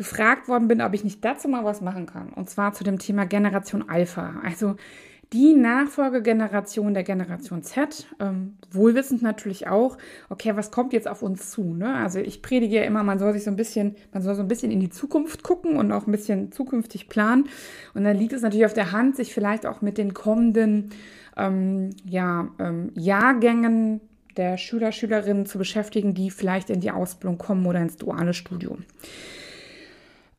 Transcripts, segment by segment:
gefragt worden bin, ob ich nicht dazu mal was machen kann. Und zwar zu dem Thema Generation Alpha. Also die Nachfolgegeneration der Generation Z, ähm, wohlwissend natürlich auch, okay, was kommt jetzt auf uns zu? Ne? Also ich predige ja immer, man soll sich so ein bisschen, man soll so ein bisschen in die Zukunft gucken und auch ein bisschen zukünftig planen. Und dann liegt es natürlich auf der Hand, sich vielleicht auch mit den kommenden ähm, ja, ähm, Jahrgängen der Schüler, Schülerinnen zu beschäftigen, die vielleicht in die Ausbildung kommen oder ins duale Studium.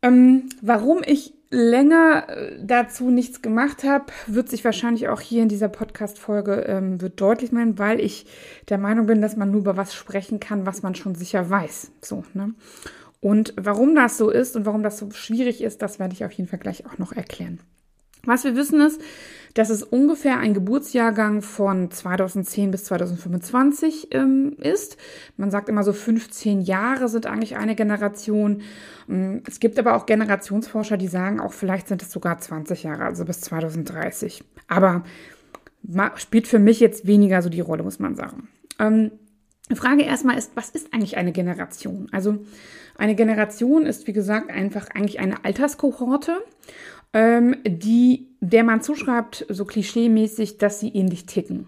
Ähm, warum ich länger äh, dazu nichts gemacht habe, wird sich wahrscheinlich auch hier in dieser Podcast-Folge ähm, wird deutlich werden, weil ich der Meinung bin, dass man nur über was sprechen kann, was man schon sicher weiß. So, ne? Und warum das so ist und warum das so schwierig ist, das werde ich auf jeden Fall gleich auch noch erklären. Was wir wissen ist, dass es ungefähr ein Geburtsjahrgang von 2010 bis 2025 ähm, ist. Man sagt immer so 15 Jahre sind eigentlich eine Generation. Ähm, es gibt aber auch Generationsforscher, die sagen, auch vielleicht sind es sogar 20 Jahre, also bis 2030. Aber spielt für mich jetzt weniger so die Rolle, muss man sagen. Ähm, die Frage erstmal ist, was ist eigentlich eine Generation? Also eine Generation ist, wie gesagt, einfach eigentlich eine Alterskohorte ähm, die, der man zuschreibt, so klischeemäßig, dass sie ähnlich ticken.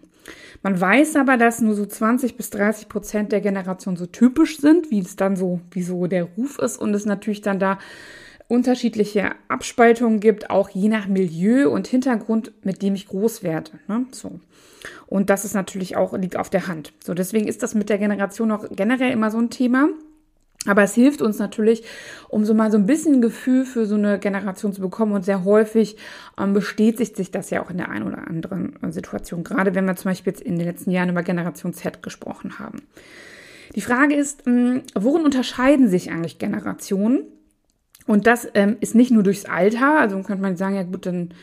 Man weiß aber, dass nur so 20 bis 30 Prozent der Generation so typisch sind, wie es dann so, wie so der Ruf ist und es natürlich dann da unterschiedliche Abspaltungen gibt, auch je nach Milieu und Hintergrund, mit dem ich groß werde. Ne? So. Und das ist natürlich auch, liegt auf der Hand. So, deswegen ist das mit der Generation auch generell immer so ein Thema. Aber es hilft uns natürlich, um so mal so ein bisschen Gefühl für so eine Generation zu bekommen. Und sehr häufig ähm, bestätigt sich das ja auch in der einen oder anderen äh, Situation. Gerade wenn wir zum Beispiel jetzt in den letzten Jahren über Generation Z gesprochen haben. Die Frage ist, mh, hm, worin unterscheiden sich eigentlich Generationen? Und das ähm, ist nicht nur durchs Alter, also könnte man sagen, ja gut, dann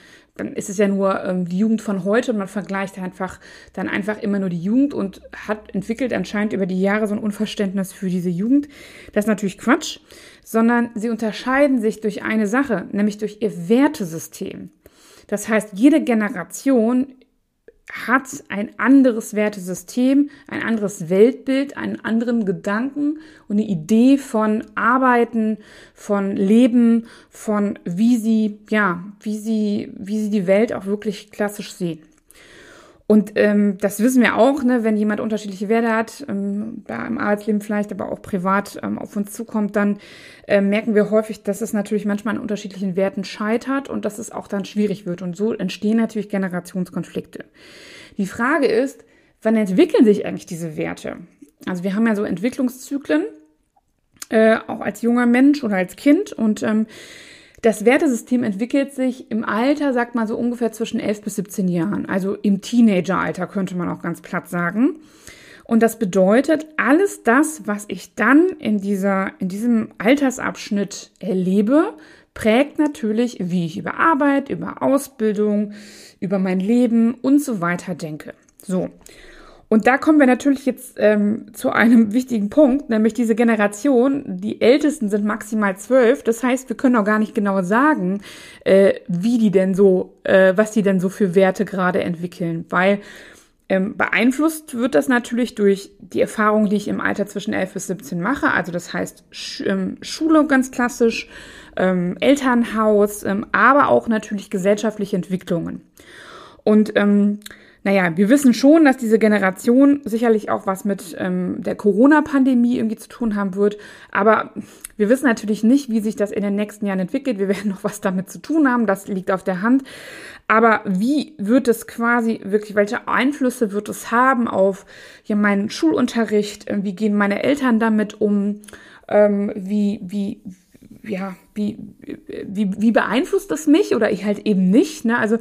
dann ist es ja nur ähm, die Jugend von heute und man vergleicht einfach dann einfach immer nur die Jugend und hat entwickelt anscheinend über die Jahre so ein Unverständnis für diese Jugend. Das ist natürlich Quatsch, sondern sie unterscheiden sich durch eine Sache, nämlich durch ihr Wertesystem. Das heißt, jede Generation hat ein anderes Wertesystem, ein anderes Weltbild, einen anderen Gedanken und eine Idee von Arbeiten, von Leben, von wie sie, ja, wie sie, wie sie die Welt auch wirklich klassisch sehen. Und ähm, das wissen wir auch, ne, wenn jemand unterschiedliche Werte hat, ähm, da im Arbeitsleben vielleicht, aber auch privat ähm, auf uns zukommt, dann äh, merken wir häufig, dass es natürlich manchmal an unterschiedlichen Werten scheitert und dass es auch dann schwierig wird. Und so entstehen natürlich Generationskonflikte. Die Frage ist, wann entwickeln sich eigentlich diese Werte? Also wir haben ja so Entwicklungszyklen, äh, auch als junger Mensch oder als Kind und ähm, das Wertesystem entwickelt sich im Alter, sagt man so ungefähr zwischen 11 bis 17 Jahren, also im Teenageralter könnte man auch ganz platt sagen. Und das bedeutet, alles das, was ich dann in, dieser, in diesem Altersabschnitt erlebe, prägt natürlich, wie ich über Arbeit, über Ausbildung, über mein Leben und so weiter denke. So. Und da kommen wir natürlich jetzt ähm, zu einem wichtigen Punkt, nämlich diese Generation. Die Ältesten sind maximal zwölf. Das heißt, wir können auch gar nicht genau sagen, äh, wie die denn so, äh, was die denn so für Werte gerade entwickeln, weil ähm, beeinflusst wird das natürlich durch die Erfahrung, die ich im Alter zwischen 11 bis 17 mache. Also das heißt Sch ähm, Schule ganz klassisch, ähm, Elternhaus, ähm, aber auch natürlich gesellschaftliche Entwicklungen. Und ähm, naja, wir wissen schon, dass diese Generation sicherlich auch was mit ähm, der Corona-Pandemie irgendwie zu tun haben wird. Aber wir wissen natürlich nicht, wie sich das in den nächsten Jahren entwickelt. Wir werden noch was damit zu tun haben. Das liegt auf der Hand. Aber wie wird es quasi wirklich, welche Einflüsse wird es haben auf ja, meinen Schulunterricht? Wie gehen meine Eltern damit um? Ähm, wie, wie, ja, wie, wie, wie beeinflusst das mich oder ich halt eben nicht? Ne? Also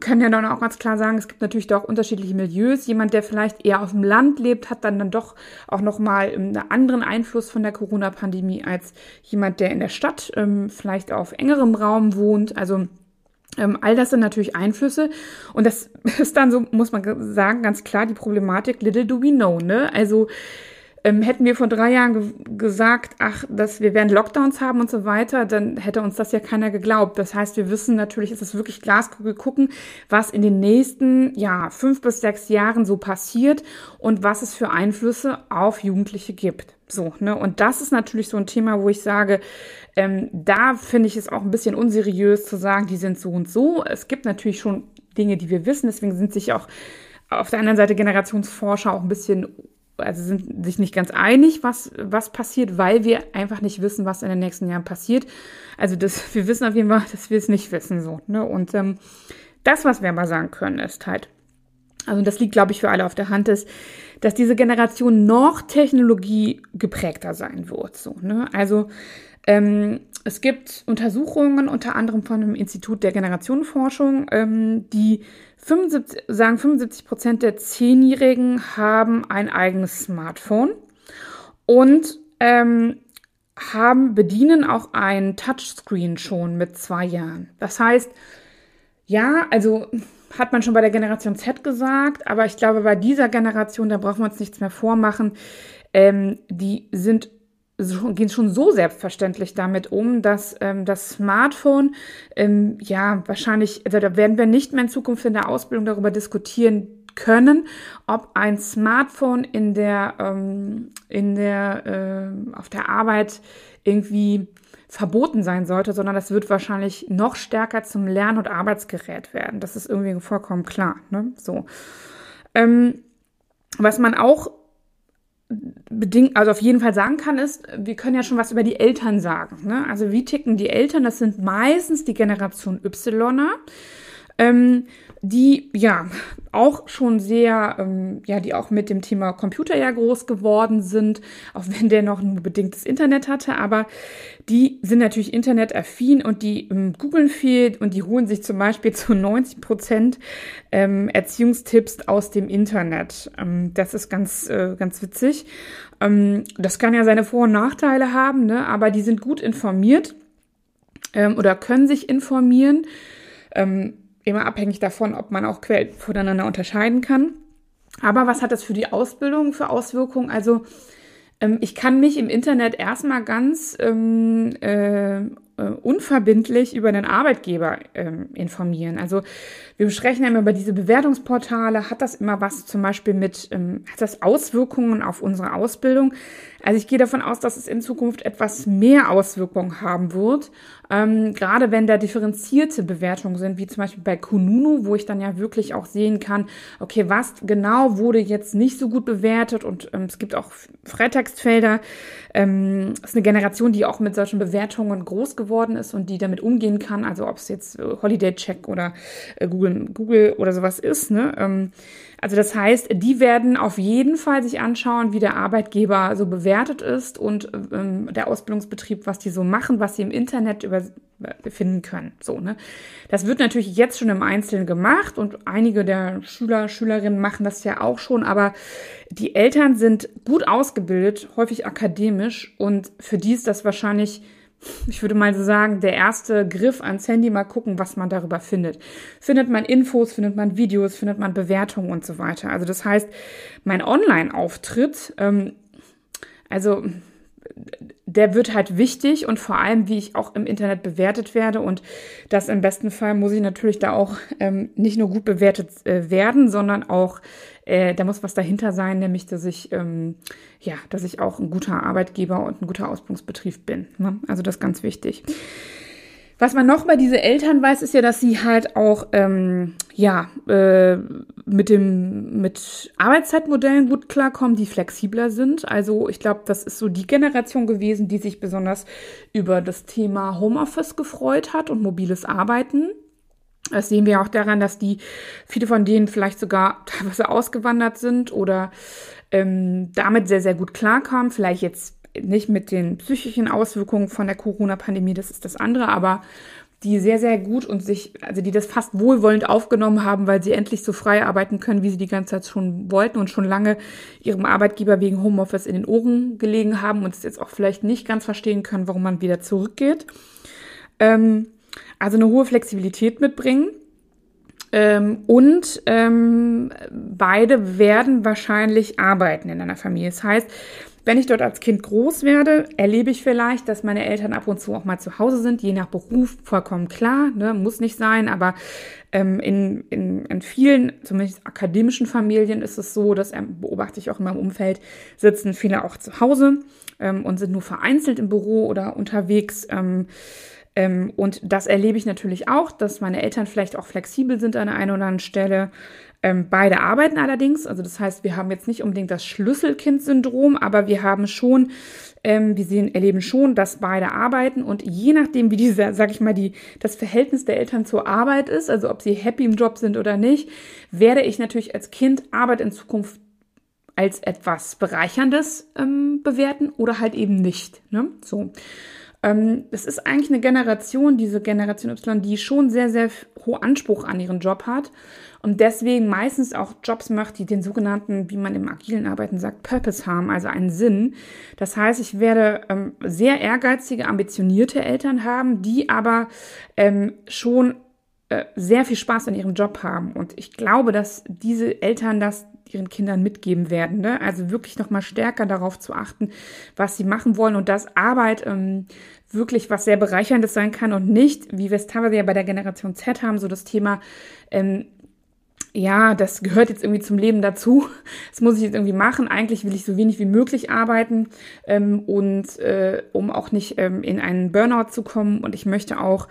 können ja dann auch ganz klar sagen, es gibt natürlich doch unterschiedliche Milieus. Jemand, der vielleicht eher auf dem Land lebt, hat dann dann doch auch nochmal einen anderen Einfluss von der Corona-Pandemie als jemand, der in der Stadt ähm, vielleicht auf engerem Raum wohnt. Also Ähm, all das sind natürlich Einflüsse und das ist dann so, muss man sagen, ganz klar die Problematik, little do we know, ne? Also ähm, hätten wir vor drei Jahren ge gesagt, ach, dass wir werden Lockdowns haben und so weiter, dann hätte uns das ja keiner geglaubt. Das heißt, wir wissen natürlich, ist es wirklich Glaskugel gucken, was in den nächsten, ja, fünf bis sechs Jahren so passiert und was es für Einflüsse auf Jugendliche gibt. So, ne? Und das ist natürlich so ein Thema, wo ich sage, ähm, da finde ich es auch ein bisschen unseriös zu sagen, die sind so und so. Es gibt natürlich schon Dinge, die wir wissen, deswegen sind sich auch auf der anderen Seite Generationsforscher auch ein bisschen also sind sich nicht ganz einig, was, was passiert, weil wir einfach nicht wissen, was in den nächsten Jahren passiert. Also das, wir wissen auf jeden Fall, dass wir es nicht wissen. So, ne? Und ähm, das, was wir aber sagen können, ist halt, also das liegt, glaube ich, für alle auf der Hand, ist, dass diese Generation noch technologiegeprägter sein wird. So, ne? Also ähm, es gibt Untersuchungen, unter anderem von einem Institut der Generationenforschung, ähm, die 75, sagen 75 Prozent der Zehnjährigen haben ein eigenes Smartphone und ähm, haben, bedienen auch ein Touchscreen schon mit zwei Jahren. Das heißt, ja, also hat man schon bei der Generation Z gesagt, aber ich glaube, bei dieser Generation, da brauchen wir uns nichts mehr vormachen, ähm, die sind gehen schon so selbstverständlich damit um, dass ähm, das Smartphone, ähm, ja, wahrscheinlich, also da werden wir nicht mehr in Zukunft in der Ausbildung darüber diskutieren können, ob ein Smartphone in der, ähm, in der, äh, auf der Arbeit irgendwie verboten sein sollte, sondern das wird wahrscheinlich noch stärker zum Lern- und Arbeitsgerät werden. Das ist irgendwie vollkommen klar. Ne? So. Ähm, was man auch bedingt, also auf jeden Fall sagen kann, ist, wir können ja schon was über die Eltern sagen. Ne? Also wie ticken die Eltern? Das sind meistens die Generation Ypsiloner. Ähm, die ja auch schon sehr, ähm, ja, die auch mit dem Thema Computer ja groß geworden sind, auch wenn der noch ein bedingtes Internet hatte, aber die sind natürlich internetaffin und die ähm, googeln viel und die holen sich zum Beispiel zu 90 Prozent ähm, Erziehungstipps aus dem Internet. Ähm, das ist ganz, äh, ganz witzig. Ähm, das kann ja seine Vor- und Nachteile haben, ne? aber die sind gut informiert ähm, oder können sich informieren. Ähm, immer abhängig davon, ob man auch Quellen voneinander unterscheiden kann. Aber was hat das für die Ausbildung für Auswirkungen? Also ähm, ich kann mich im Internet erstmal ganz ähm, äh, äh, unverbindlich über einen Arbeitgeber ähm, informieren. Also wir sprechen ja immer über diese Bewertungsportale. Hat das immer was zum Beispiel mit, ähm, hat das Auswirkungen auf unsere Ausbildung? Also ich gehe davon aus, dass es in Zukunft etwas mehr Auswirkungen haben wird, ähm, gerade wenn da differenzierte Bewertungen sind, wie zum Beispiel bei Kununu, wo ich dann ja wirklich auch sehen kann, okay, was genau wurde jetzt nicht so gut bewertet und ähm, es gibt auch Freitextfelder. Ähm, ist eine Generation, die auch mit solchen Bewertungen groß geworden ist und die damit umgehen kann, also ob es jetzt Holiday Check oder äh, Google, Google oder sowas ist, ne? Ähm, also das heißt, die werden auf jeden Fall sich anschauen, wie der Arbeitgeber so bewertet ist und ähm, der Ausbildungsbetrieb, was die so machen, was sie im Internet über finden können. So, ne? Das wird natürlich jetzt schon im Einzelnen gemacht und einige der Schüler, Schülerinnen machen das ja auch schon, aber die Eltern sind gut ausgebildet, häufig akademisch und für die ist das wahrscheinlich ich würde mal so sagen, der erste Griff ans Handy, mal gucken, was man darüber findet. Findet man Infos, findet man Videos, findet man Bewertungen und so weiter. Also das heißt, mein Online-Auftritt, ähm, also der wird halt wichtig und vor allem, wie ich auch im Internet bewertet werde. Und das im besten Fall muss ich natürlich da auch ähm, nicht nur gut bewertet äh, werden, sondern auch, äh, da muss was dahinter sein, nämlich, dass ich, ähm, ja, dass ich auch ein guter Arbeitgeber und ein guter Ausbildungsbetrieb bin. Ne? Also das ist ganz wichtig. Was man noch bei diesen Eltern weiß, ist ja, dass sie halt auch ähm, ja äh, mit dem mit Arbeitszeitmodellen gut klarkommen, die flexibler sind. Also ich glaube, das ist so die Generation gewesen, die sich besonders über das Thema Homeoffice gefreut hat und mobiles Arbeiten. Das sehen wir auch daran, dass die viele von denen vielleicht sogar teilweise ausgewandert sind oder ähm, damit sehr sehr gut klarkamen. Vielleicht jetzt nicht mit den psychischen Auswirkungen von der Corona-Pandemie, das ist das andere, aber die sehr, sehr gut und sich, also die das fast wohlwollend aufgenommen haben, weil sie endlich so frei arbeiten können, wie sie die ganze Zeit schon wollten und schon lange ihrem Arbeitgeber wegen Homeoffice in den Ohren gelegen haben und es jetzt auch vielleicht nicht ganz verstehen können, warum man wieder zurückgeht. Ähm, Also eine hohe Flexibilität mitbringen. Ähm, und ähm, beide werden wahrscheinlich arbeiten in einer Familie. Das heißt, wenn ich dort als Kind groß werde, erlebe ich vielleicht, dass meine Eltern ab und zu auch mal zu Hause sind, je nach Beruf, vollkommen klar, ne, muss nicht sein, aber ähm, in, in, in vielen, zumindest akademischen Familien ist es so, das ähm, beobachte ich auch in meinem Umfeld, sitzen viele auch zu Hause ähm, und sind nur vereinzelt im Büro oder unterwegs. Ähm, ähm, und das erlebe ich natürlich auch, dass meine Eltern vielleicht auch flexibel sind an der einen oder anderen Stelle. Ähm, beide arbeiten allerdings, also das heißt, wir haben jetzt nicht unbedingt das Schlüsselkind-Syndrom, aber wir haben schon, ähm, wir sehen, erleben schon, dass beide arbeiten und je nachdem, wie dieser, sag ich mal, die, das Verhältnis der Eltern zur Arbeit ist, also ob sie happy im Job sind oder nicht, werde ich natürlich als Kind Arbeit in Zukunft als etwas Bereicherndes ähm, bewerten oder halt eben nicht. Ne? So. Ähm, es ist eigentlich eine Generation, diese Generation Y, die schon sehr, sehr hohen Anspruch an ihren Job hat und deswegen meistens auch Jobs macht, die den sogenannten, wie man im agilen Arbeiten sagt, Purpose haben, also einen Sinn. Das heißt, ich werde ähm, sehr ehrgeizige, ambitionierte Eltern haben, die aber ähm, schon äh, sehr viel Spaß an ihrem Job haben. Und ich glaube, dass diese Eltern das ihren Kindern mitgeben werden. Ne? Also wirklich nochmal stärker darauf zu achten, was sie machen wollen und dass Arbeit ähm, wirklich was sehr Bereicherndes sein kann und nicht, wie wir es teilweise ja bei der Generation Z haben, so das Thema, ähm, ja, das gehört jetzt irgendwie zum Leben dazu. Das muss ich jetzt irgendwie machen. Eigentlich will ich so wenig wie möglich arbeiten ähm, und äh, um auch nicht ähm, in einen Burnout zu kommen. Und ich möchte auch,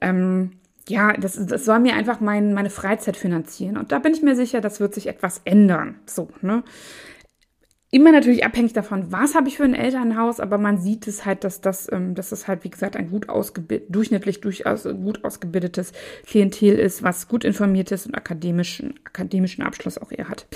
ähm, ja, das, das soll mir einfach mein, meine Freizeit finanzieren. Und da bin ich mir sicher, das wird sich etwas ändern. So, ne? Immer natürlich abhängig davon, was habe ich für ein Elternhaus, aber man sieht es halt, dass das, ähm, dass das halt, wie gesagt, ein gut ausgebildet, durchschnittlich durchaus gut ausgebildetes Klientel ist, was gut informiert ist und akademischen, akademischen Abschluss auch eher hat.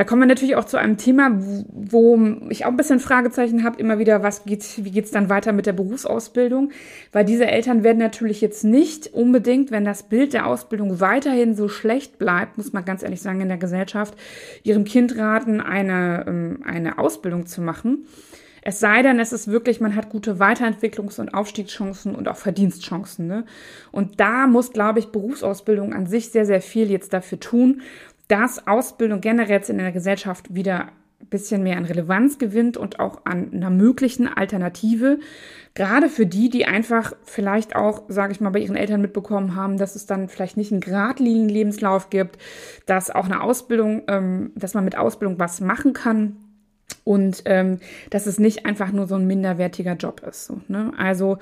Da kommen wir natürlich auch zu einem Thema, wo ich auch ein bisschen Fragezeichen habe, immer wieder, was geht, wie geht's dann weiter mit der Berufsausbildung? Weil diese Eltern werden natürlich jetzt nicht unbedingt, wenn das Bild der Ausbildung weiterhin so schlecht bleibt, muss man ganz ehrlich sagen, in der Gesellschaft, ihrem Kind raten, eine, ähm, eine Ausbildung zu machen. Es sei denn, es ist wirklich, man hat gute Weiterentwicklungs- und Aufstiegschancen und auch Verdienstchancen. Ne? Und da muss, glaube ich, Berufsausbildung an sich sehr, sehr viel jetzt dafür tun dass Ausbildung generell in der Gesellschaft wieder ein bisschen mehr an Relevanz gewinnt und auch an einer möglichen Alternative. Gerade für die, die einfach vielleicht auch, sage ich mal, bei ihren Eltern mitbekommen haben, dass es dann vielleicht nicht einen geradlinigen Lebenslauf gibt, dass auch eine Ausbildung, ähm, dass man mit Ausbildung was machen kann und ähm, dass es nicht einfach nur so ein minderwertiger Job ist. So, ne? Also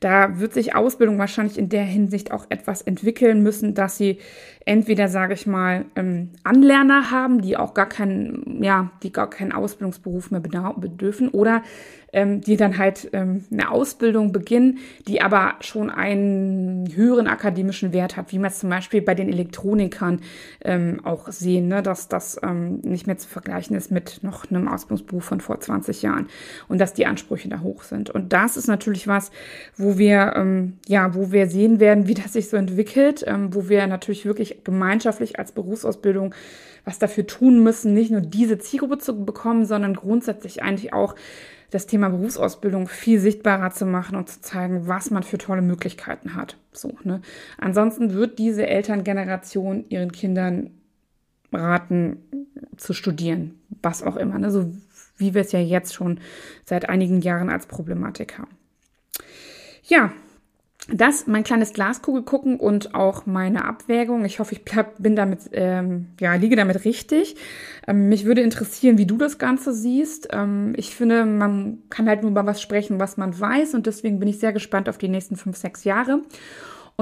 da wird sich Ausbildung wahrscheinlich in der Hinsicht auch etwas entwickeln müssen, dass sie entweder, sage ich mal, ähm, Anlerner haben, die auch gar keinen, ja, die gar keinen Ausbildungsberuf mehr bedürfen oder ähm, die dann halt ähm, eine Ausbildung beginnen, die aber schon einen höheren akademischen Wert hat, wie man es zum Beispiel bei den Elektronikern ähm, auch sehen, ne? dass das ähm, nicht mehr zu vergleichen ist mit noch einem Ausbildungsberuf von vor 20 Jahren und dass die Ansprüche da hoch sind. Und das ist natürlich was, wo wir, ähm, ja, wo wir sehen werden, wie das sich so entwickelt, ähm, wo wir natürlich wirklich gemeinschaftlich als Berufsausbildung was dafür tun müssen, nicht nur diese Zielgruppe zu bekommen, sondern grundsätzlich eigentlich auch das Thema Berufsausbildung viel sichtbarer zu machen und zu zeigen, was man für tolle Möglichkeiten hat. So, ne? Ansonsten wird diese Elterngeneration ihren Kindern raten, zu studieren, was auch immer, ne? so wie wir es ja jetzt schon seit einigen Jahren als Problematik haben. Ja, das mein kleines Glaskugel gucken und auch meine Abwägung. Ich hoffe, ich bleib, bin damit, ähm, ja, liege damit richtig. Ähm, mich würde interessieren, wie du das Ganze siehst. Ähm, ich finde, man kann halt nur über was sprechen, was man weiß und deswegen bin ich sehr gespannt auf die nächsten fünf, sechs Jahre.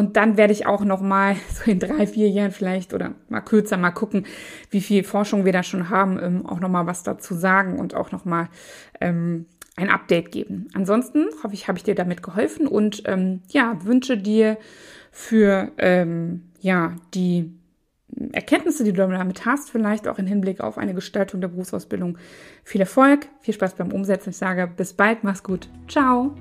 Und dann werde ich auch noch mal so in drei, vier Jahren vielleicht oder mal kürzer mal gucken, wie viel Forschung wir da schon haben, ähm, auch noch mal was dazu sagen und auch noch mal ähm, ein Update geben. Ansonsten hoffe ich, habe ich dir damit geholfen und ähm, ja, wünsche dir für ähm, ja, die Erkenntnisse, die du damit hast, vielleicht auch im Hinblick auf eine Gestaltung der Berufsausbildung. Viel Erfolg, viel Spaß beim Umsetzen. Ich sage bis bald, mach's gut. Ciao.